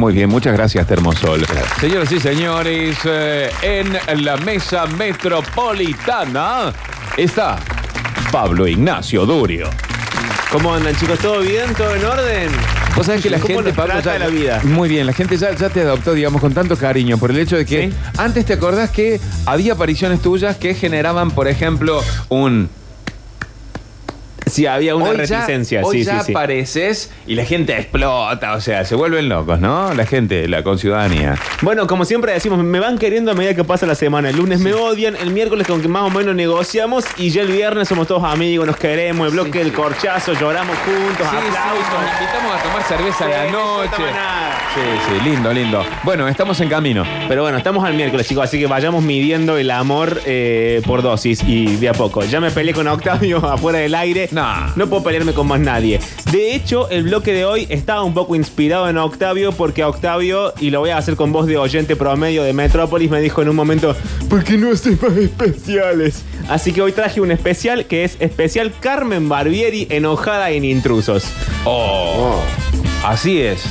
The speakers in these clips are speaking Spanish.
Muy bien, muchas gracias, Termosol. Señoras y señores, eh, en la mesa metropolitana está Pablo Ignacio Durio. ¿Cómo andan, chicos? ¿Todo bien? ¿Todo en orden? Vos sabés que la ¿Cómo gente, nos Pablo, trata ya- la vida? Muy bien, la gente ya, ya te adoptó, digamos, con tanto cariño por el hecho de que ¿Sí? antes te acordás que había apariciones tuyas que generaban, por ejemplo, un... Sí, había una hoy ya- reticencia. hoy sí, ya sí, apareces y la gente explota, o sea, se vuelven locos, ¿no? La gente, la conciudadanía. Bueno, como siempre decimos, me van queriendo a medida que pasa la semana. El lunes me odian, el miércoles con que más o menos negociamos y ya el viernes somos todos amigos, nos queremos, el bloque del corchazo, lloramos juntos, aplausos. nos invitamos a tomar cerveza a la no noche. nada. Sí, sí, lindo, lindo. Bueno, estamos en camino. Pero bueno, estamos al miércoles, chicos, así que vayamos midiendo el amor eh, por dosis y de a poco. Ya me peleé con Octavio afuera del aire. No puedo pelearme con más nadie. De hecho, el bloque de hoy estaba un poco inspirado en Octavio porque Octavio, y lo voy a hacer con voz de oyente promedio de Metrópolis, me dijo en un momento, ¿por qué no haces más especiales? Así que hoy traje un especial que es especial Carmen Barbieri enojada en intrusos. Oh, así es.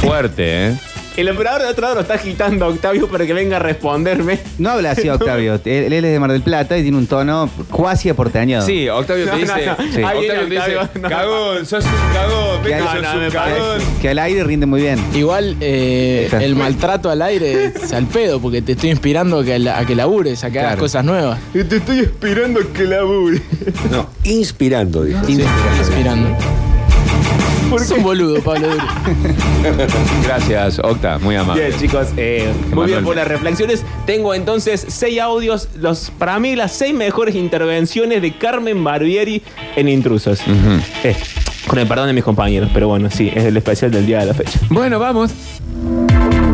Fuerte, ¿eh? El operador de otro lado lo está agitando a Octavio para que venga a responderme. No habla así Octavio. él, él es de Mar del Plata y tiene un tono cuasi aporteñado. Sí, Octavio te dice. no. Sí. Ahí Octavio te viene dice. Octavio, no. Cagón, sos un cagón. Que, al- sos no, un cagón. que al aire rinde muy bien. Igual eh, Está. el maltrato al aire es al pedo, porque te estoy inspirando a que, la- a que labures, a que hagas Claro. cosas nuevas. Te estoy esperando a que labure. No, inspirando, dijo. Sí, inspirando. Es un boludo, Pablo Duro. Gracias, Octa, muy amable. Bien, chicos, eh, muy bien por las reflexiones. Tengo entonces seis audios, los, para mí las seis mejores intervenciones de Carmen Barbieri en Intrusos. Eh, con el perdón de mis compañeros, pero bueno, sí, es el especial del día de la fecha. Bueno, vamos.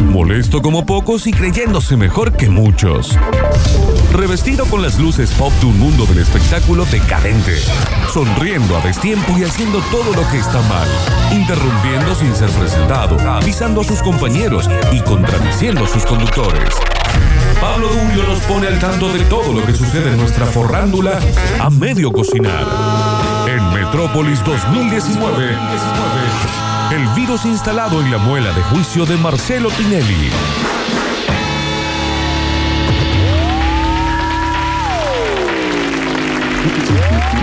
Molesto como pocos y creyéndose mejor que muchos. Revestido con las luces pop de un mundo del espectáculo decadente. Sonriendo a destiempo y haciendo todo lo que está mal. Interrumpiendo sin ser presentado. Avisando a sus compañeros y contradiciendo a sus conductores. Pablo Durio nos pone al tanto de todo lo que sucede en nuestra forrándula a medio cocinar. En Metrópolis 2019. El virus instalado en la muela de juicio de Marcelo Tinelli.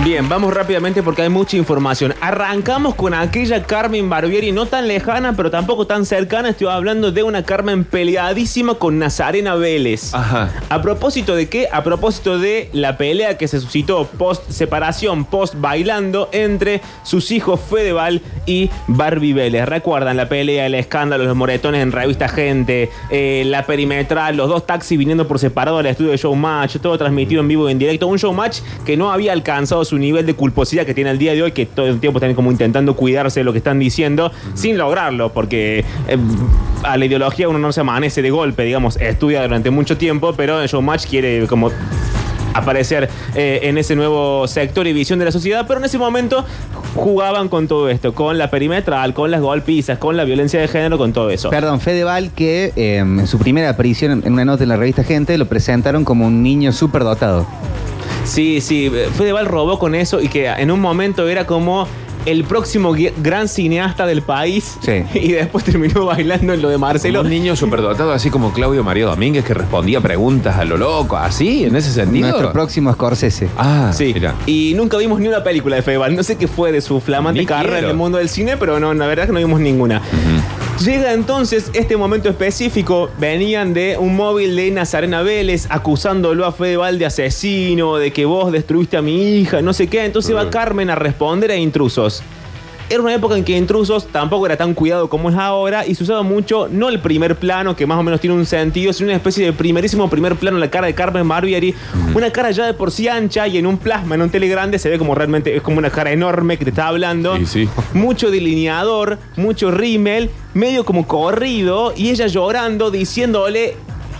Bien, vamos rápidamente porque hay mucha información. Arrancamos con aquella Carmen Barbieri, no tan lejana, pero tampoco tan cercana. Estoy hablando de una Carmen peleadísima con Nazarena Vélez. Ajá. ¿A propósito de qué? A propósito de la pelea que se suscitó post separación, post bailando entre sus hijos Fedeval y Barbie Vélez. ¿Recuerdan la pelea, el escándalo, los moretones en revista Gente, eh, la perimetral, los dos taxis viniendo por separado al estudio de Showmatch, todo transmitido en vivo y en directo? Un Showmatch que no había alcanzado su nivel de culposidad que tiene el día de hoy, que todo el tiempo están como intentando cuidarse de lo que están diciendo, sin lograrlo, porque eh, a la ideología uno no se amanece de golpe, digamos, estudia durante mucho tiempo, pero el Showmatch quiere como aparecer eh, en ese nuevo sector y visión de la sociedad, pero en ese momento jugaban con todo esto, con la perimetral, con las golpizas, con la violencia de género, con todo eso. Perdón, Fedeval, que eh, en su primera aparición en una nota en la revista Gente lo presentaron como un niño súper dotado. Sí, sí, Fedeval robó con eso y que en un momento era como el próximo gran cineasta del país Sí. y después terminó bailando en lo de Marcelo. Un niño superdotado, así como Claudio Mario Domínguez, que respondía preguntas a lo loco, así, en ese sentido. Nuestro próximo Scorsese. Ah, Sí, mira. y nunca vimos ni una película de Fedeval. No sé qué fue de su flamante Ni carrera quiero. en el mundo del cine, pero no, la verdad es que no vimos ninguna. Llega entonces este momento específico. Venían de un móvil de Nazarena Vélez acusándolo a Fedeval de asesino, de que vos destruiste a mi hija, no sé qué. Entonces va Carmen a responder a intrusos. Era una época en que intrusos tampoco era tan cuidado como es ahora y se usaba mucho, no el primer plano, que más o menos tiene un sentido, sino una especie de primerísimo primer plano en la cara de Carmen Barbieri. Una cara ya de por sí ancha y en un plasma, en un tele grande, se ve como realmente, es como una cara enorme que te está hablando. Sí, sí. Mucho delineador, mucho rímel, medio como corrido y ella llorando, diciéndole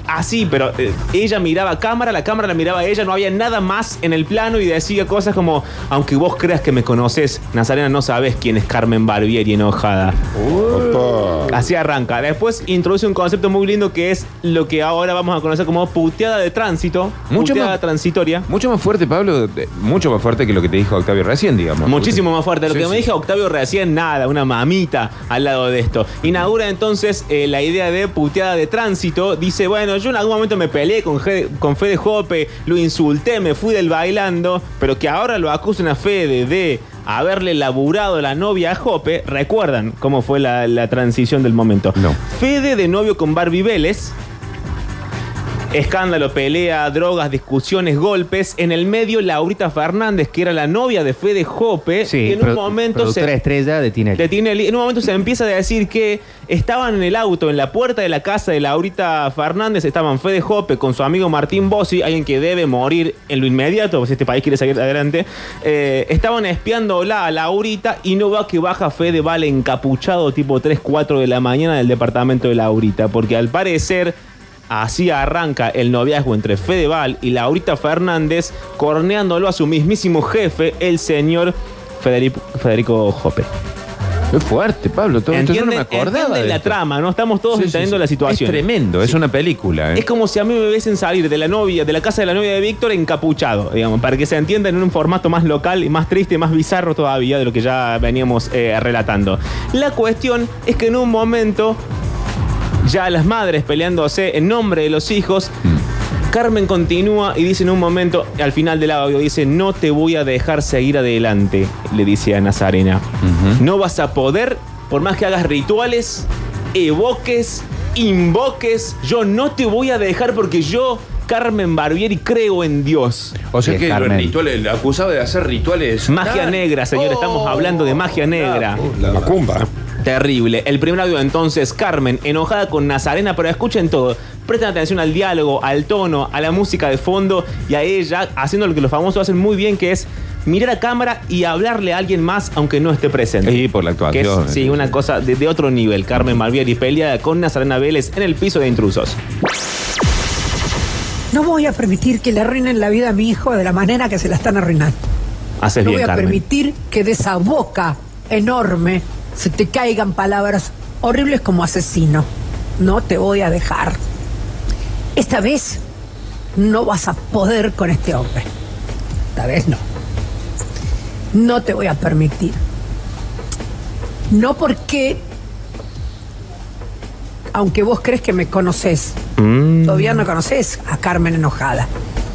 así, pero eh, ella miraba a cámara, la cámara la miraba a ella, no había nada más en el plano y decía cosas como, aunque vos creas que me conoces, Nazarena, no sabes quién es Carmen Barbieri enojada. Así arranca. Después introduce un concepto muy lindo que es lo que ahora vamos a conocer como puteada de tránsito. Mucho puteada más- transitoria. Mucho más fuerte, Pablo, mucho más fuerte que lo que te dijo Octavio recién, digamos. Muchísimo más fuerte. Lo Sí, que sí. me dije Octavio recién, nada, una mamita al lado de esto. Inaugura entonces eh, la idea de puteada de tránsito. Dice, bueno, yo en algún momento me peleé con, con Fede Jope, lo insulté, me fui del bailando, pero que ahora lo acusen a Fede de haberle laburado la novia a Jope. ¿Recuerdan cómo fue la, la transición del momento? No. Fede de novio con Barbie Vélez. Escándalo, pelea, drogas, discusiones, golpes. En el medio, Laurita Fernández, que era la novia de Fede Jope, Sí, y en un momento se, estrella de Tinelli. de Tinelli, en un momento se empieza a decir que estaban en el auto, en la puerta de la casa de Laurita Fernández, estaban Fede Jope con su amigo Martín Bossi, alguien que debe morir en lo inmediato, pues este país quiere seguir adelante. Eh, estaban espiándola a Laurita y no va que baja Fede Vale encapuchado tipo 3, 4 de la mañana del departamento de Laurita, porque al parecer Así arranca el noviazgo entre Fedeval y Laurita Fernández, corneándolo a su mismísimo jefe, el señor Federico, Federico Jope. Es fuerte, Pablo. Todo esto yo no me ¿Entienden, acordaba de la esto. trama, ¿no? Estamos todos Sí, entendiendo sí. la situación. Es tremendo, es una película. ¿eh? Es como si a mí me hubiesen salir de la novia, de la casa de la novia de Víctor encapuchado, digamos, para que se entienda en un formato más local y más triste, más bizarro todavía de lo que ya veníamos eh, relatando. La cuestión es que en un momento, ya las madres peleándose en nombre de los hijos, Carmen continúa y dice en un momento, al final del audio, dice, no te voy a dejar seguir adelante, le dice a Nazarena. No vas a poder, por más que hagas rituales, evoques, invoques, yo no te voy a dejar porque yo, Carmen Barbieri, creo en Dios. O sea que los rituales, la acusaba de hacer rituales. Magia negra, señor, estamos oh, hablando de magia negra. La macumba. Terrible. El primer audio entonces, Carmen, enojada con Nazarena, pero escuchen todo. Presten atención al diálogo, al tono, a la música de fondo y a ella haciendo lo que los famosos hacen muy bien, que es mirar a cámara y hablarle a alguien más aunque no esté presente. Sí, por la Que es, actuación. sí, una cosa de, de otro nivel. Carmen Barbieri pelea con Nazarena Vélez en el piso de intrusos. No voy a permitir que le arruinen la vida a mi hijo de la manera que se la están arruinando. Haces No bien, voy a Carmen. permitir que de esa boca enorme se te caigan palabras horribles como asesino. No te voy a dejar. Esta vez no vas a poder con este hombre. Esta vez no. No te voy a permitir. No porque, aunque vos crees que me conoces, Mm. todavía no conoces a Carmen enojada.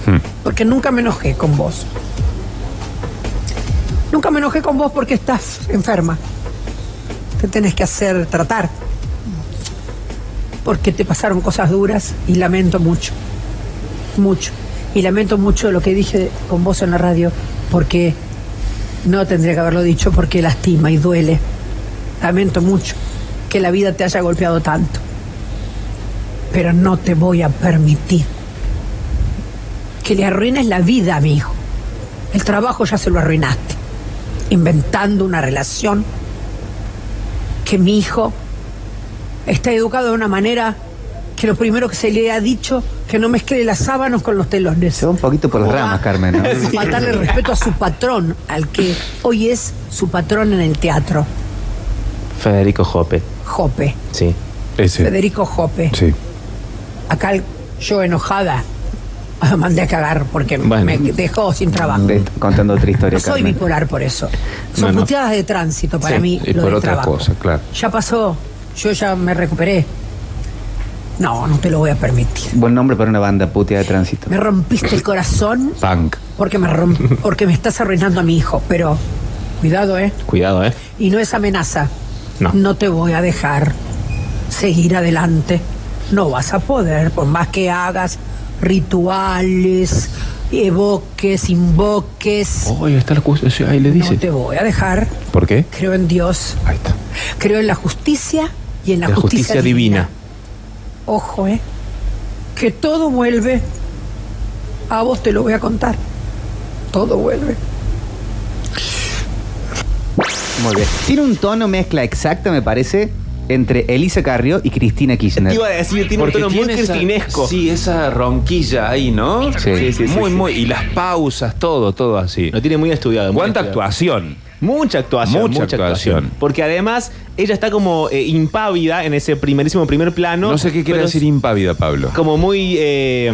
Hmm. Porque nunca me enojé con vos. Nunca me enojé con vos porque estás enferma. Te tenés que hacer tratar. Porque te pasaron cosas duras y lamento mucho. Mucho. Y lamento mucho lo que dije con vos en la radio porque no tendría que haberlo dicho porque lastima y duele. Lamento mucho que la vida te haya golpeado tanto. Pero no te voy a permitir que le arruines la vida a mi hijo. El trabajo ya se lo arruinaste, inventando una relación que mi hijo está educado de una manera que lo primero que se le ha dicho que no mezcle las sábanas con los telones. Se va un poquito por las ¿Cómo ramas, Carmen. ¿no? a Faltarle respeto a su patrón, al que hoy es su patrón en el teatro, Federico Jope. Jope, Sí. Ese. Federico Jope. Sí. Acá yo enojada mandé a cagar porque Bueno. me dejó sin trabajo. Contando otra historia, No soy bipolar por eso. Son No, no. puteadas de tránsito para Sí, mí. y lo por del trabajo. cosas, claro. Ya pasó. Yo ya me recuperé. No, no te lo voy a permitir. Buen nombre para una banda putia de tránsito. Me rompiste el corazón Punk. porque me, romp- porque me estás arruinando a mi hijo. Pero cuidado, ¿eh? Cuidado, ¿eh? Y no es amenaza. No. te voy a dejar seguir adelante. No vas a poder, por más que hagas rituales, evoques, invoques. Oye, está la acusación. Ahí le No dice. te voy a dejar. ¿Por qué? Creo en Dios. Ahí está. Creo en la justicia y en la, La justicia divina. Ojo, ¿eh? Que todo vuelve. A vos te lo voy a contar. Todo vuelve. Muy bien. Tiene un tono mezcla exacta, me parece, entre Elisa Carrió y Cristina Te Kirchner. iba a decir, tiene un tono muy esa- cristinesco. Sí, esa ronquilla ahí, ¿no? Sí. Sí, sí, sí, muy, sí. muy. Y las pausas, todo, todo así. Lo tiene muy estudiado. muy ¿Cuánta estudiado. actuación? Mucha actuación. Mucha actuación. Porque además ella está como eh, impávida en ese primerísimo primer plano. No sé qué quiere decir impávida, Pablo. Como muy. eh,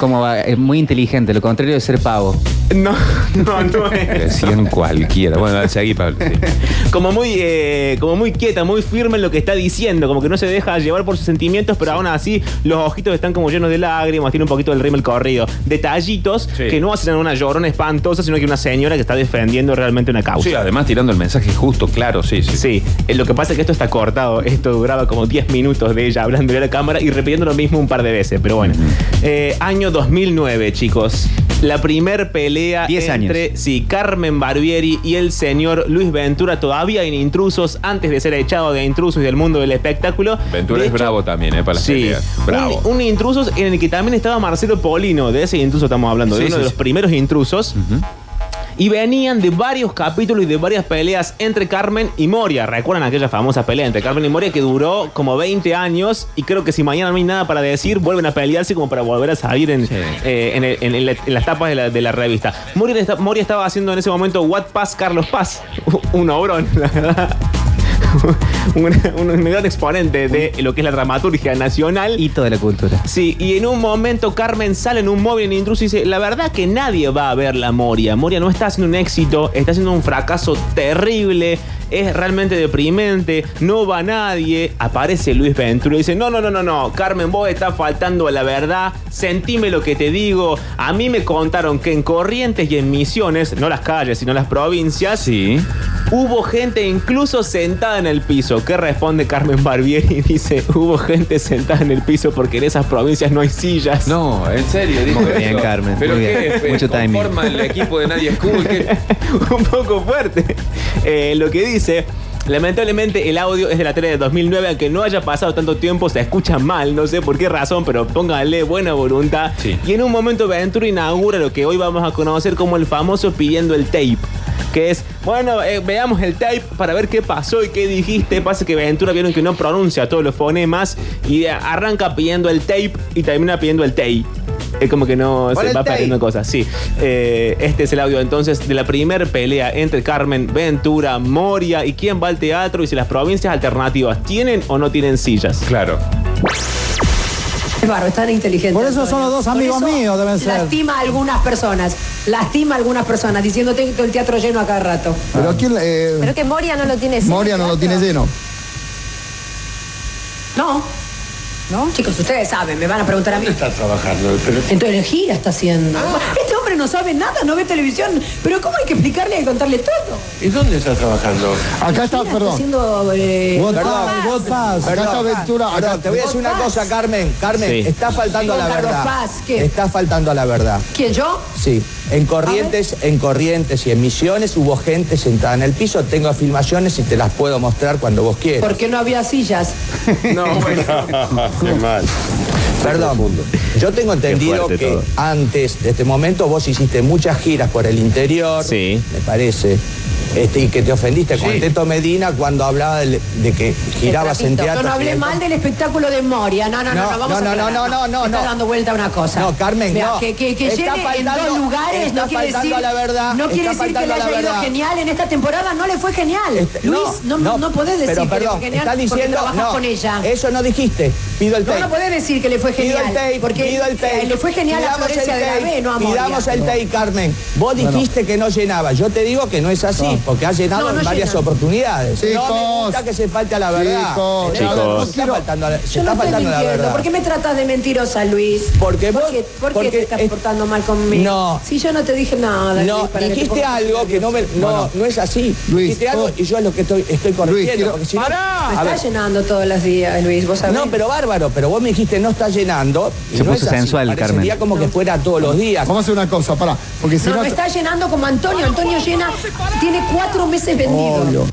Como muy inteligente, lo contrario de ser pavo. no, no, no es. Decían cualquiera. Bueno, seguí, Pablo. sí. Como muy, eh, como muy quieta, muy firme en lo que está diciendo, como que no se deja llevar por sus sentimientos, pero aún así los ojitos están como llenos de lágrimas, tiene un poquito del rímel corrido. Detallitos Sí. que no hacen una llorona espantosa, sino que una señora que está defendiendo realmente una causa. Sí, además tirando el mensaje justo, claro, sí, sí. Sí, eh, lo que pasa es que esto está cortado. Esto duraba como 10 minutos de ella hablando a la cámara y repitiendo lo mismo un par de veces. Pero bueno. Eh, año 2009, chicos. La primer pelea 10 entre sí, Carmen Barbieri y el señor Luis Ventura, todavía en intrusos, antes de ser echado de intrusos y del mundo del espectáculo. Ventura De es hecho, bravo también, ¿eh? Para las Sí, peleas. Bravo. Un, un intrusos en el que también estaba Marcelo Polino. De ese intruso estamos hablando, de uno sí, de los primeros intrusos. Y venían de varios capítulos y de varias peleas entre Carmen y Moria. ¿Recuerdan aquella famosa pelea entre Carmen y Moria que duró como 20 años? Y creo que si mañana no hay nada para decir, vuelven a pelearse como para volver a salir en, Sí. eh, en, el- en el- en las tapas de la, de la revista. Moria, Moria estaba haciendo en ese momento What Paz Carlos Paz. Un obrón, la verdad. un, gran exponente de lo que es la dramaturgia nacional. Hito de la cultura. Sí, y en un momento Carmen sale en un móvil en intruso y dice, la verdad que nadie va a ver la Moria. Moria no está haciendo un éxito, está haciendo un fracaso terrible, es realmente deprimente, no va nadie. Aparece Luis Ventura y dice, no, no, no, no, no, Carmen, vos estás faltando a la verdad, sentime lo que te digo. A mí me contaron que en Corrientes y en Misiones, no las calles, sino las provincias, Sí. Hubo gente incluso sentada en el piso. ¿Qué responde Carmen Barbieri? Dice, hubo gente sentada en el piso porque en esas provincias no hay sillas. No, en serio, dijo Muy bien, eso. Carmen, ¿Pero muy qué? bien. Mucho timing. ¿Conforma el equipo de Nadia School? ¿Qué? un poco fuerte. Eh, lo que dice... Lamentablemente el audio es de la tele de 2009, aunque no haya pasado tanto tiempo, se escucha mal, no sé por qué razón, pero pónganle buena voluntad. Sí. Y en un momento Ventura inaugura lo que hoy vamos a conocer como el famoso pidiendo el tape. Que es, bueno, eh, veamos el tape para ver qué pasó y qué dijiste. Pasa que Ventura vieron que no pronuncia todos los fonemas y arranca pidiendo el tape y termina pidiendo el tape. Es como que no se va perdiendo cosas. Sí. Eh, este es el audio entonces de la primer pelea entre Carmen Ventura, Moria y quién va al teatro y si las provincias alternativas tienen o no tienen sillas. Claro. Es bárbaro, es tan inteligente. Por eso son los dos Por amigos eso míos, deben ser. Lastima a algunas personas. Lastima a algunas personas diciéndote que el teatro lleno a cada rato. Pero quién, eh, Pero que Moria no lo tiene lleno, Moria no lo tiene lleno. No. ¿No? Chicos, ustedes saben, me van a preguntar a mí. está trabajando? Pero Entonces, gira está haciendo. Este hombre no sabe nada, no ve televisión. Pero ¿cómo hay que explicarle y contarle todo? ¿Y dónde está trabajando? Acá está, perdón. haciendo. eh, What Perdón, Pass, What Pass. Acá Perdón, está Ventura. perdón, Acá te voy a decir una Paz. cosa, Carmen. Carmen, Sí. está faltando a la verdad. Paz, ¿qué? Está faltando a la verdad. ¿Quién yo? Sí. En Corrientes, en Corrientes y en Misiones hubo gente sentada en el piso. Tengo filmaciones y te las puedo mostrar cuando vos quieras. Porque no había sillas. No, bueno. Qué mal. Perdón. Yo tengo entendido que todo. antes de este momento vos hiciste muchas giras por el interior. Sí. Me parece. Este, y que te ofendiste con Teto Medina cuando hablaba de, de que girabas en teatro. Yo no hablé mal del espectáculo de Moria. No, no, no, No, no, vamos no, a no, no, no, no, Está no. dando vuelta una cosa. No, Carmen, Vea, no. Que, que, que Está llegue en dos lugares está no quiere decir. a la verdad, No quiere decir que le haya ido genial. En esta temporada no le fue genial. Este, Luis, no, no, no podés decir pero que le fue genial está diciendo, porque trabajas no, con ella. Eso no dijiste. Pido el No, tape. no podés decir que le fue Pido genial. el tape, porque pido el tape. eh, le fue genial a Florencia el de la tape, B, no a Moria. Pidamos el tape, Carmen. Vos dijiste que no llenaba. Yo te digo que no es así, porque has llenado No, no en varias llena. oportunidades. no me Chicos. gusta que se falte a la verdad. Chicos, chicos. Se está faltando, se Yo no está faltando a la mintiendo. verdad. ¿Por qué me tratas de mentirosa, Luis? Porque vos- ¿Por qué, por qué porque te estás es- portando mal conmigo? No. Si yo no te dije nada. No, Luis, dijiste algo que no me, no, Bueno. no es así. Luis, dijiste algo y yo es lo que estoy, estoy corrigiendo. quiero- porque si no- Me está llenando todos los días, Luis, vos sabés. No, pero bárbaro, pero vos me dijiste no está llenando. y Se no puso es así. sensual, Parecería Carmen. como que fuera todos los días. Vamos a hacer una cosa, pará. Porque si No, no. no está llenando como Antonio. Antonio llena, tiene cuatro meses vendido. Obvio.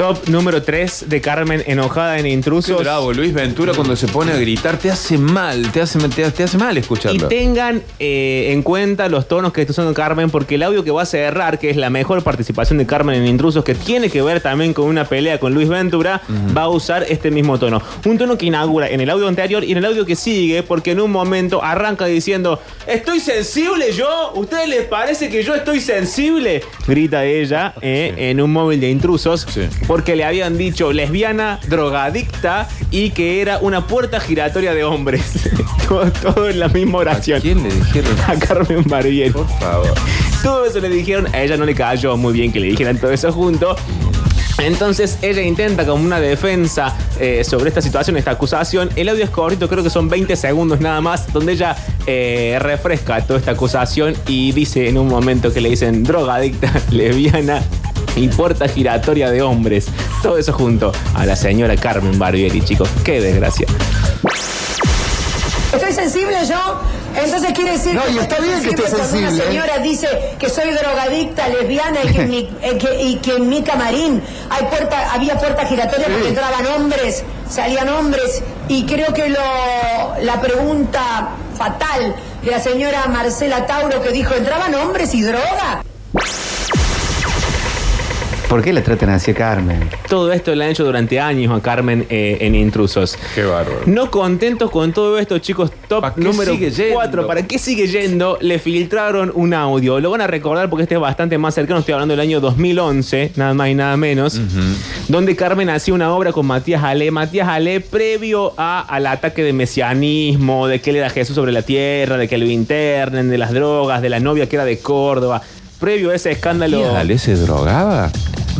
Top número 3 de Carmen enojada en Qué intrusos. bravo, Luis Ventura cuando se pone a gritar te hace mal, te hace, te, te hace mal Y escucharlo. tengan eh, en cuenta los tonos que está usando Carmen, porque el audio que va a cerrar, que es la mejor participación de Carmen en Intrusos, que tiene que ver también con una pelea con Luis Ventura, va a usar este mismo tono. Un tono que inaugura en el audio anterior y en el audio que sigue, porque en un momento arranca diciendo: ¿Estoy sensible yo? ¿Ustedes les parece que yo estoy sensible? Grita ella eh, en un móvil de intrusos, Sí. Porque le habían dicho lesbiana, drogadicta y que era una puerta giratoria de hombres. todo, todo en la misma ¿A oración. quién le dijeron? A Carmen Barbieri. Por favor. Todo eso le dijeron, a ella no le cayó muy bien que le dijeran todo eso junto. Entonces ella intenta como una defensa eh, sobre esta situación, esta acusación. El audio es cortito, creo que son 20 segundos nada más, donde ella eh, refresca toda esta acusación y dice en un momento que le dicen drogadicta, lesbiana y puerta giratoria de hombres. Todo eso junto a la señora Carmen Barbieri, chicos. Qué desgracia. ¿Estoy sensible yo? Entonces quiere decir No, y está estoy bien que esté sensible, Una ¿eh? señora dice que soy drogadicta, lesbiana y que en mi, eh, que- y que en mi camarín hay puerta, había puerta giratoria porque entraban hombres, salían hombres. Y creo que lo, la pregunta fatal de la señora Marcela Tauro que dijo, ¿entraban hombres y droga? ¿Por qué la tratan así a Carmen? Todo esto le han hecho durante años a Carmen eh, en Intrusos. Qué bárbaro. No contentos con todo esto, chicos, top ¿Pa' qué número sigue yendo? 4. ¿Para qué sigue yendo? Le filtraron un audio. Lo van a recordar porque este es bastante más cercano. Estoy hablando del año 2011, nada más y nada menos. Donde Carmen hacía una obra con Matías Ale. Matías Ale, previo a- al ataque de mesianismo, de que él era Jesús sobre la tierra, de que lo internen, de las drogas, de la novia que era de Córdoba. Previo a ese escándalo ¿Ale se drogaba?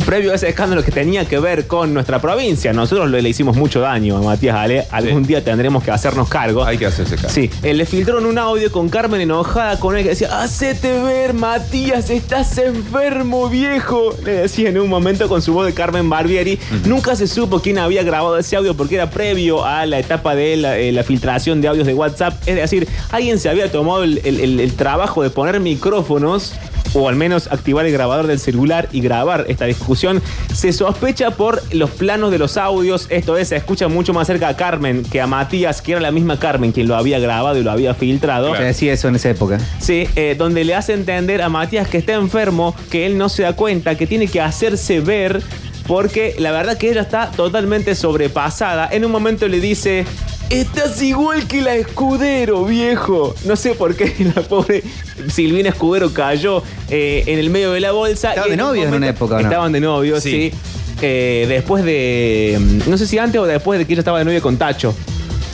Previo a ese escándalo que tenía que ver con nuestra provincia. Nosotros le, le hicimos mucho daño a Matías Ale. Algún día tendremos que hacernos cargo. Hay que hacerse cargo. Sí, eh, le filtraron un audio con Carmen enojada con él que decía, hacete ver, Matías, estás enfermo, viejo. Le decía en un momento con su voz de Carmen Barbieri. Nunca se supo quién había grabado ese audio porque era previo a la etapa de la, eh, la filtración de audios de WhatsApp. Es decir, alguien se había tomado el, el- el- el trabajo de poner micrófonos o al menos activar el grabador del celular y grabar esta discusión. Se sospecha por los planos de los audios, esto es, se escucha mucho más cerca a Carmen que a Matías, que era la misma Carmen quien lo había grabado y lo había filtrado. Se decía eso en esa época. Sí, eh, donde le hace entender a Matías que está enfermo, que él no se da cuenta, que tiene que hacerse ver, porque la verdad que ella está totalmente sobrepasada. En un momento le dice, estás igual que la escudero, viejo. No sé por qué la pobre Silvina Escudero cayó eh, en el medio de la bolsa. Estaban y de novios en una época, ¿o no? Estaban de novios, Sí. sí. Eh, después de, mm, no sé si antes o después de que ella estaba de novia con Tacho.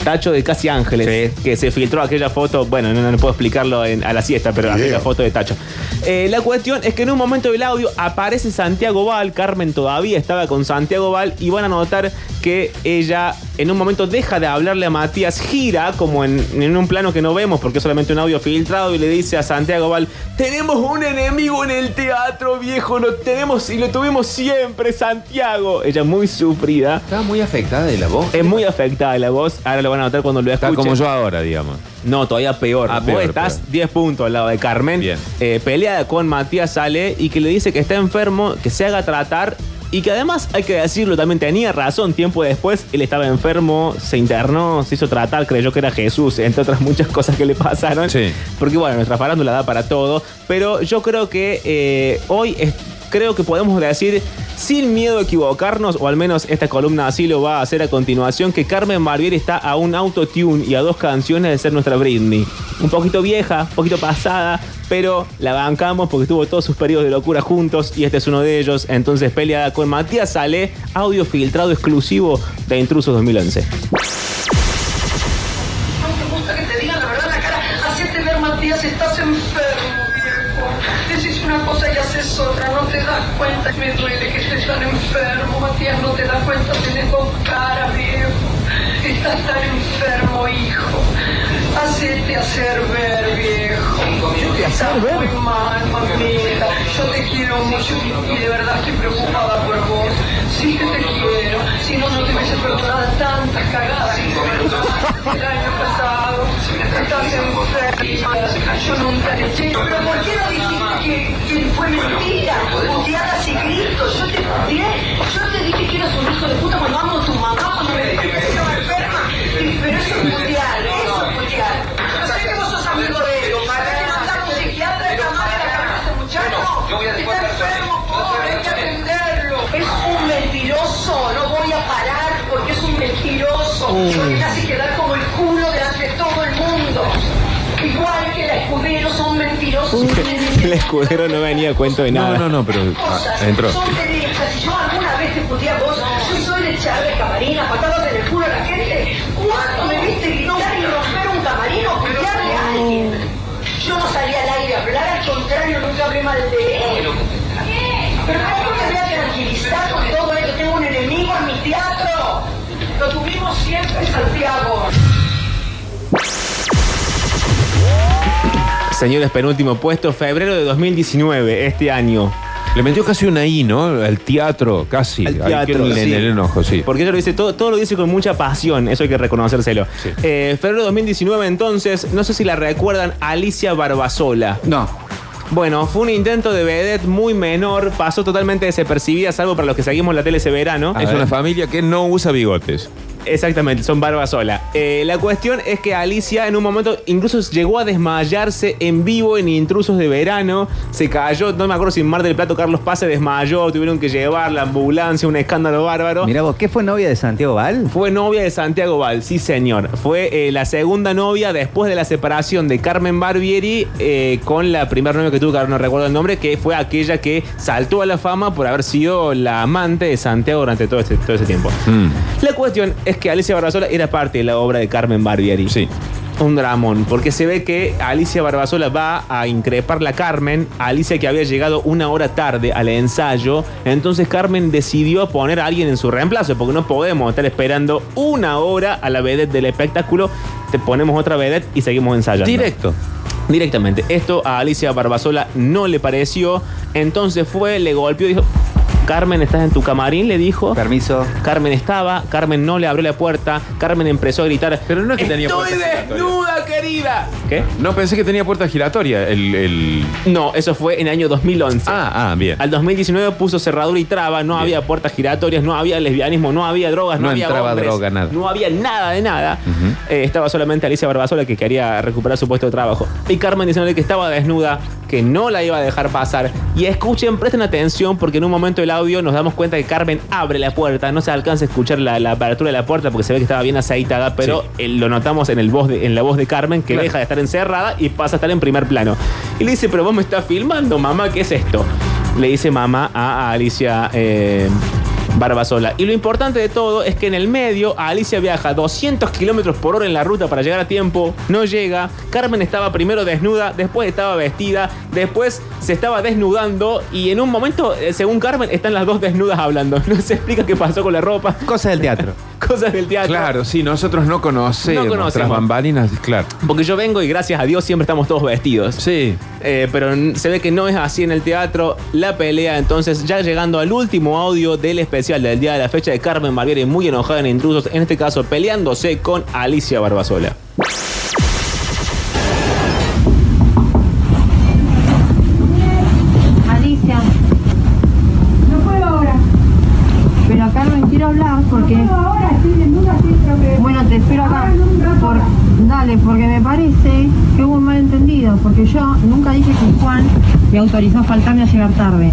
Tacho de Casi Ángeles, que se filtró aquella foto, bueno, no, no puedo explicarlo en- a la siesta, pero aquella foto de Tacho. Eh, la cuestión es que en un momento del audio aparece Santiago Val, Carmen todavía estaba con Santiago Val, y van a notar que ella en un momento deja de hablarle a Matías, gira como en, en un plano que no vemos porque es solamente un audio filtrado, y le dice a Santiago Val, tenemos un enemigo en el teatro, viejo, lo tenemos y lo tuvimos siempre, Santiago. Ella muy sufrida. Estaba muy afectada de la voz. Es muy afectada la voz. Ahora lo van a notar cuando lo Está escuchen. como yo ahora, digamos. No, todavía peor. Ah, Vos peor, estás peor. 10 puntos al lado de Carmen. Bien. Eh, pelea con Matías Sale y que le dice que está enfermo, que se haga tratar. Y que además, hay que decirlo, también tenía razón. Tiempo después, él estaba enfermo, se internó, se hizo tratar, creyó que era Jesús, entre otras muchas cosas que le pasaron. Sí. Porque bueno, nuestra farándula da para todo. Pero yo creo que eh, hoy es- creo que podemos decir, sin miedo a equivocarnos, o al menos esta columna así lo va a hacer a continuación, que Carmen Barbieri está a un autotune y a dos canciones de ser nuestra Britney. Un poquito vieja, un poquito pasada, pero la bancamos porque tuvo todos sus periodos de locura juntos y este es uno de ellos. Entonces, peleada con Matías Sale, audio filtrado exclusivo de Intrusos 2011. Te das cuenta que me duele que estés tan enfermo, Matías. No te das cuenta, tenés dos caras, viejo. Estás tan enfermo, hijo. Hacete hacer ver, viejo. Estás muy mal, mamita. Yo te quiero mucho y de verdad estoy preocupada por vos. Sí que te quiero. Si no, no te hubiese perdonado tantas cagadas. El año pasado, estás enferma, yo nunca le eché. Pero ¿por qué no dijiste que, que fue mentira? Puteadas y gritos, yo te puteé. Yo te dije que eras un hijo de puta cuando amo a tu mamá, cuando me dijiste que estaba enferma. Pero eso es putear, eso es putear. Yo sé que vos sos amigo de él. ¿Para un psiquiatra y llamarle a la cabeza muchacho? Está mentiroso. Lo que hace quedar como el culo delante de todo el mundo. Igual que la escudero son mentirosos. El escudero no venía a cuento de nada. No, no, no, pero ah, entró. Son derechas. Si yo alguna vez te puteé a vos, yo soy de echarle camarina, patadas en el culo a la gente. ¿Cuándo me viste gritar y romper un camarín o putearle a alguien? Yo no salí al aire a hablar, al contrario, nunca hablé mal de él. Señores, penúltimo puesto, febrero de 2019, este año. Le metió casi una I, ¿no? Al teatro, casi. Al Ahí teatro, en sí. el enojo, sí. Porque ella lo dice, todo, todo lo dice con mucha pasión, eso hay que reconocérselo. Sí. Eh, febrero de 2019, entonces, no sé si la recuerdan, Alicia Barbasola. No. Bueno, fue un intento de vedette muy menor, pasó totalmente desapercibida, salvo para los que seguimos la tele ese verano. Es una familia que no usa bigotes. Exactamente, son Barbasola. Eh, la cuestión es que Alicia en un momento incluso llegó a desmayarse en vivo en Intrusos de Verano. Se cayó, no me acuerdo si en Mar del Plato Carlos Paz se desmayó, tuvieron que llevar la ambulancia, un escándalo bárbaro. Mira vos, ¿qué fue novia de Santiago Val? Fue novia de Santiago Val, sí señor. Fue eh, la segunda novia después de la separación de Carmen Barbieri eh, con la primera novia que tuvo, que ahora no recuerdo el nombre, que fue aquella que saltó a la fama por haber sido la amante de Santiago durante todo, este- todo ese tiempo. Mm. La cuestión es que Alicia Barbasola era parte de la obra de Carmen Barbieri. Sí. Un dramón, porque se ve que Alicia Barbasola va a increparla a Carmen, Alicia que había llegado una hora tarde al ensayo, entonces Carmen decidió poner a alguien en su reemplazo, porque no podemos estar esperando una hora a la vedette del espectáculo, te ponemos otra vedette y seguimos ensayando. Directo. Directamente. Esto a Alicia Barbasola no le pareció, entonces fue, le golpeó y dijo, Carmen, ¿estás en tu camarín? Le dijo. Permiso. Carmen estaba, Carmen no le abrió la puerta, Carmen empezó a gritar. Pero no es que tenía ¡Estoy puerta giratoria". desnuda, querida! ¿Qué? No pensé que tenía puerta giratoria. El, el- No, eso fue en el año 2011. Ah, ah, bien. Al 2019 puso cerradura y traba, no Bien. había puertas giratorias, no había lesbianismo, no había drogas, no, No había entraba hombres, droga, nada. No había nada de nada. Eh, estaba solamente Alicia Barbasola que quería recuperar su puesto de trabajo. Y Carmen diciéndole que estaba desnuda, que no la iba a dejar pasar. Y escuchen, presten atención porque en un momento del audio nos damos cuenta que Carmen abre la puerta. No se alcanza a escuchar la, la apertura de la puerta porque se ve que estaba bien aceitada, pero eh, lo notamos en, el voz de- en la voz de Carmen que Claro. deja de estar encerrada y pasa a estar en primer plano. Y le dice, pero vos me estás filmando, mamá, ¿qué es esto? Le dice mamá a, a Alicia eh, Barbasola. Y lo importante de todo es que en el medio Alicia viaja 200 kilómetros por hora en la ruta para llegar a tiempo, no llega. Carmen estaba primero desnuda, después estaba vestida, después se estaba desnudando y en un momento, eh, según Carmen, están las dos desnudas hablando. No se explica qué pasó con la ropa, Cosas del teatro. cosas del teatro. Claro, sí, nosotros no conocemos, No conocemos. bambalinas, claro. Porque yo vengo y gracias a Dios siempre estamos todos vestidos. Sí. Eh, pero se ve que no es así en el teatro. La pelea, entonces, ya llegando al último audio del especial del día de la fecha de Carmen Barbieri, muy enojada en intrusos, en este caso peleándose con Alicia Barbasola. Alicia. No puedo ahora. Pero Carmen, quiero hablar porque... No puedo ahora, estoy desnuda, estoy Bueno, te espero acá. Por... Dale, porque me parece que hubo un malentendido, porque yo nunca dije que Juan me autorizó a faltarme a llegar tarde.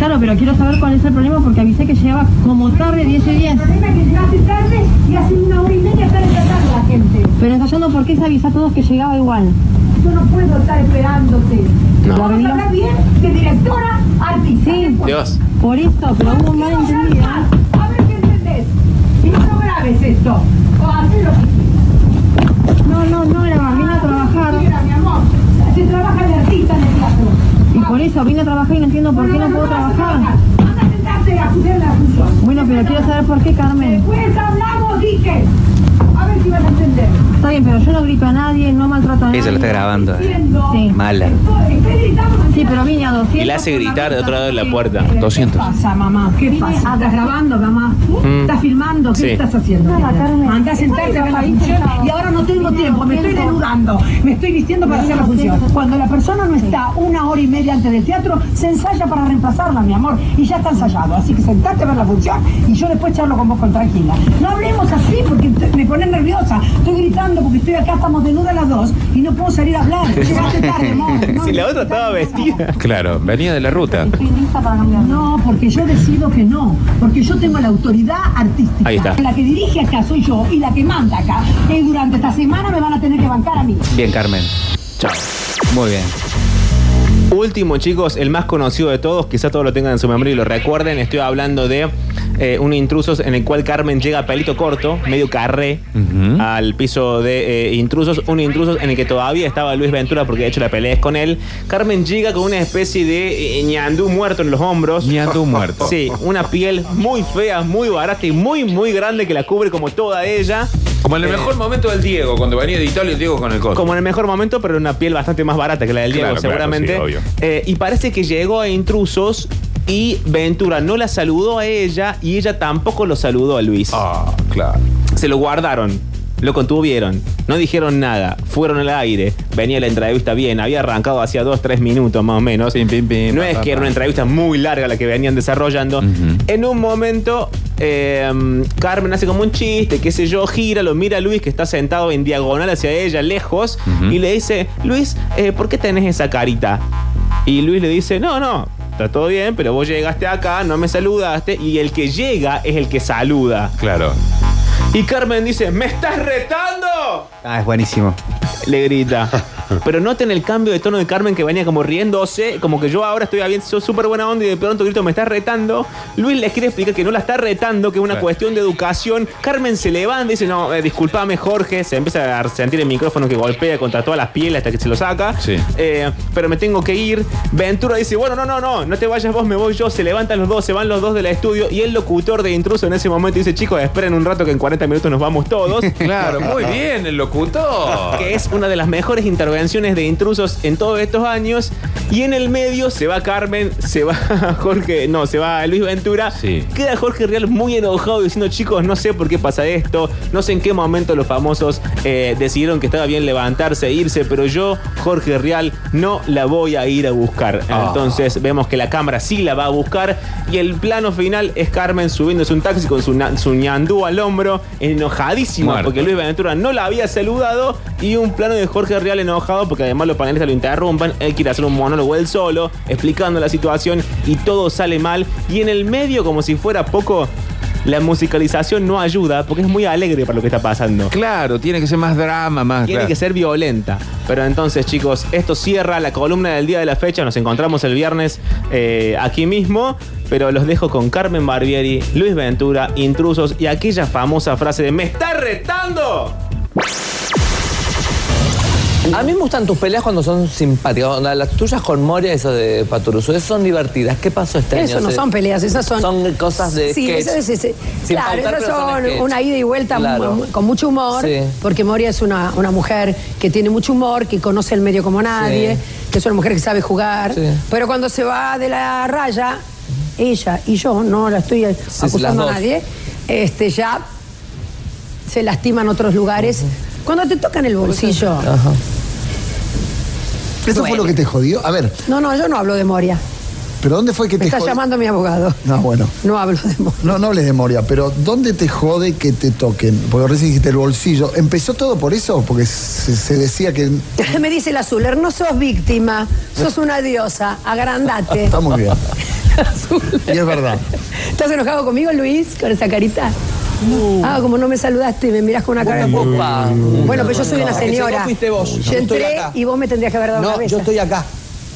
Claro, pero quiero saber cuál es el problema porque avisé que llegaba como tarde 10 y 10. El problema es que llegaste tarde y hace una hora y media está ensayando la gente. Pero ensayando, ¿por qué se avisa a todos que llegaba igual? Yo no puedo estar esperándote. No. Vamos a hablar bien de directora artista. Sí. Dios. Por eso, pero hubo un malentendido. A ver qué entendés. Y no grabes esto. O haces lo que quieras. No, no, no, era vine a trabajar. Mira, mi amor. Se trabaja de artista en el teatro. Y por eso vine a trabajar y no entiendo por qué no puedo trabajar. Bueno, pero quiero saber por qué, Carmen. Después hablamos, dije. A ver si vas a entender. Está bien, pero yo no grito a nadie, no maltrato a nadie. Ella lo está grabando. eh. Sí. Mala. Estoy gritando. Sí, pero vine a 200. Y la hace gritar de otro lado de la puerta. 200. ¿Qué pasa, mamá? ¿Qué pasa? ¿Estás grabando, mamá? Mm. ¿Estás filmando? ¿Qué Sí. estás haciendo? Andá a sentarte a ver la función y ahora no tengo tiempo, me estoy desnudando, me estoy vistiendo para hacer la función. Cuando la persona no está una hora y media antes del teatro, se ensaya para reemplazarla, mi amor, y ya está ensayado. Así que sentate a ver la función y yo después charlo con vos con tranquila. No hablemos así porque te- me pones nerviosa. Estoy gritando porque estoy acá, estamos desnudas las dos y no puedo salir a hablar. Llegaste tarde, amor. No, Si la otra estaba vestida. Claro, venía de la ruta. Estoy lista para cambiar. No, porque yo decido que no, porque yo tengo la autoridad artística. Ahí está. La que dirige acá soy yo y la que manda acá. Y durante esta semana me van a tener que bancar a mí. Bien, Carmen. Chao. Muy bien. Último, chicos, el más conocido de todos, quizá todos lo tengan en su memoria y lo recuerden. Estoy hablando de eh, un intrusos en el cual Carmen llega a pelito corto, medio carré, al piso de eh, intrusos. Un intrusos en el que todavía estaba Luis Ventura, porque de hecho la pelea es con él. Carmen llega con una especie de eh, ñandú muerto en los hombros. Ñandú muerto. Sí, una piel muy fea, muy barata y muy, muy grande que la cubre como toda ella. Como en el Eh, mejor momento del Diego, cuando venía de Italia el Diego con el costo. Como en el mejor momento, pero una piel bastante más barata que la del Diego, Claro, claro, seguramente. sí, obvio. Eh, y parece que llegó a intrusos y Ventura no la saludó a ella y ella tampoco lo saludó a Luis. Ah, claro. Se lo guardaron. Lo contuvieron, no dijeron nada, fueron al aire, venía la entrevista bien, había arrancado hacía dos, tres minutos más o menos. Pim, pim, pim, no pa, es pa, que era una entrevista muy larga la que venían desarrollando. En un momento, eh, Carmen hace como un chiste, qué sé yo, gira, lo mira a Luis que está sentado en diagonal hacia ella, lejos, y le dice, Luis, eh, ¿por qué tenés esa carita? Y Luis le dice, no, no, está todo bien, pero vos llegaste acá, no me saludaste, y el que llega es el que saluda. Claro. Y Carmen dice, ¿me estás retando? Ah, es buenísimo. Le grita. Pero noten el cambio de tono de Carmen que venía como riéndose, como que yo ahora estoy bien, soy súper buena onda y de pronto grito, me estás retando. Luis les quiere explicar que no la está retando, que es una Claro. cuestión de educación. Carmen se levanta y dice, no, eh, disculpame Jorge, se empieza a sentir el micrófono que golpea contra todas las pieles hasta que se lo saca. Sí. Eh, pero me tengo que ir. Ventura dice, bueno, no, no, no, no te vayas vos, me voy yo. Se levantan los dos, se van los dos del estudio y el locutor de intruso en ese momento dice, chicos, esperen un rato que en 40 minutos nos vamos todos. Claro, muy bien, el locutor. que es una de las mejores intervenciones de intrusos en todos estos años. Y en el medio se va Carmen, se va Jorge, no, se va Luis Ventura. Sí. Queda Jorge Real muy enojado diciendo, chicos, no sé por qué pasa esto, no sé en qué momento los famosos eh, decidieron que estaba bien levantarse e irse, pero yo, Jorge Real, no la voy a ir a buscar. Ah. Entonces vemos que la cámara sí la va a buscar y el plano final es Carmen subiéndose un taxi con su, su ñandú al hombro, enojadísima Muerto. porque Luis Ventura no la había saludado y un plano de Jorge Real enojado porque además los panelistas lo interrumpan, él quiere hacer un monólogo él solo, explicando la situación y todo sale mal y en el medio como si fuera poco la musicalización no ayuda porque es muy alegre para lo que está pasando. Claro, tiene que ser más drama, más. Tiene claro. que ser violenta. Pero entonces, chicos, esto cierra la columna del día de la fecha. Nos encontramos el viernes eh, aquí mismo. Pero los dejo con Carmen Barbieri, Luis Ventura, Intrusos y aquella famosa frase de ¡Me está retando! A mí me gustan tus peleas cuando son simpáticas. Las tuyas con Moria, eso de Paturuzú, esas son divertidas. ¿Qué pasó este año? Eso no son peleas, esas son. Son cosas de Sí, sketch. eso es claro, esas son una ida y vuelta Claro. con mucho humor, Sí. porque Moria es una, una mujer que tiene mucho humor, que conoce el medio como nadie, que es una mujer que sabe jugar, Sí. pero cuando se va de la raya, ella y yo, no la estoy acusando a nadie, este, ya se lastiman otros lugares. Cuando te tocan el bolsillo, Ajá. ¿Eso fue lo que te jodió? A ver, no, no, yo no hablo de Moria. ¿pero dónde fue que Me te está jodió? llamando mi abogado. No, bueno. No hablo de Moria. No, no hables de Moria, pero ¿dónde te jode que te toquen? Porque recién dijiste el bolsillo. ¿Empezó todo por eso? Porque se, se decía que... Me dice la Zuller, no sos víctima, sos una diosa, agrandate. Está muy bien. Y es verdad. ¿Estás enojado conmigo, Luis, con esa carita? Ah, como no me saludaste y me miras con una cara de. Bueno, pero yo soy una El señora. fuiste vos, Yo entré y vos me tendrías que haber dado una No, yo estoy acá.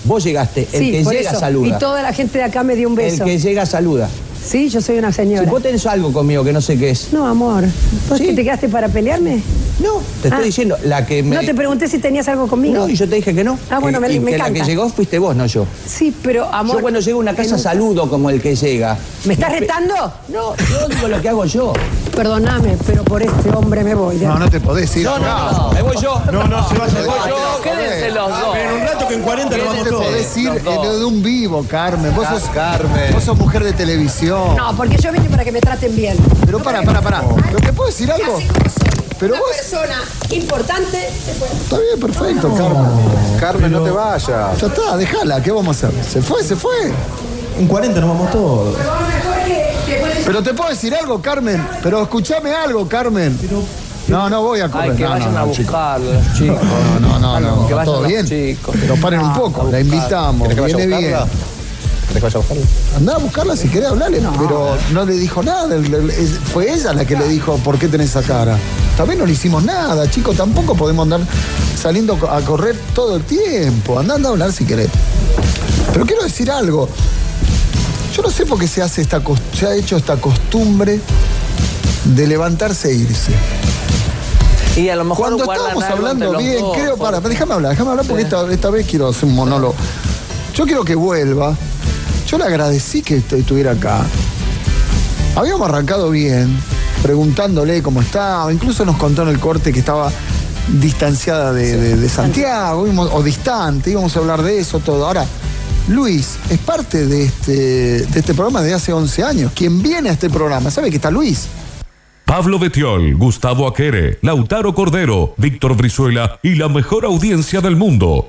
Vos llegaste. El Sí, que llega eso. saluda. Y toda la gente de acá me dio un El beso. que llega saluda. Sí, yo soy una Si señora. vos tenés algo conmigo que no sé qué es. No, amor. ¿Vos Sí. que te quedaste para pelearme? No, te estoy Ah. diciendo, la que me. No te pregunté si tenías algo conmigo. No, y yo te dije que no. Ah, bueno, Que- me- y me que la encanta. que llegó fuiste vos, no yo. Sí, pero amor. yo cuando llego a una casa saludo como el que llega. ¿Me estás No, retando? No, yo digo lo que hago yo. Perdóname, pero por este hombre me voy. de No, acá. no te podés ir. No, no, no, me voy yo. No, no, se vaya. Me voy yo, quédense los dos. En un rato que en 40 nos No vamos te todos. podés ir Los dos. en lo de un vivo, Carmen. Vos sos, Carmen. vos sos mujer de televisión. No, porque yo vine para que me traten bien. Pero para, para, para. ¿Pero te puedo decir algo? Pero Una vos. persona importante se fue. Está bien, perfecto, Carmen. Carmen, no te vayas. Ya está, déjala, ¿qué vamos a hacer? Se fue, se fue. En 40 nos vamos todos. Pero te puedo decir algo, Carmen. Pero escúchame algo, Carmen. No, no voy a correr. Ay, que no, no, vayan no, a buscarlo los chicos. No, no, no, no. Que vayan Todo bien. chicos. Pero paren un poco. La invitamos. ¿Querés que Viene bien. ¿Querés que vaya a buscarla? Andá a buscarla si querés hablarle, pero no le dijo nada. Fue ella la que le dijo por qué tenés esa cara. También no le hicimos nada, chicos. Tampoco podemos andar saliendo a correr todo el tiempo. Andá, andá a hablar si querés. Pero quiero decir algo. Yo no sé por qué se hace esta se ha hecho esta costumbre de levantarse e irse. Y a lo mejor Cuando estábamos hablando bien, dos, creo, para, déjame hablar, déjame hablar porque esta, esta vez quiero hacer un monólogo. Yo quiero que vuelva. Yo le agradecí que est- estuviera acá. Habíamos arrancado bien, preguntándole cómo estaba. Incluso nos contó en el corte que estaba distanciada de, de- de Santiago, o distante, íbamos a hablar de eso, todo. Ahora, Luis es parte de este, de este programa de hace 11 años. Quien viene a este programa, ¿sabe que está Luis? Pablo Betiol, Gustavo Aquere, Lautaro Cordero, Víctor Brizuela y la mejor audiencia del mundo.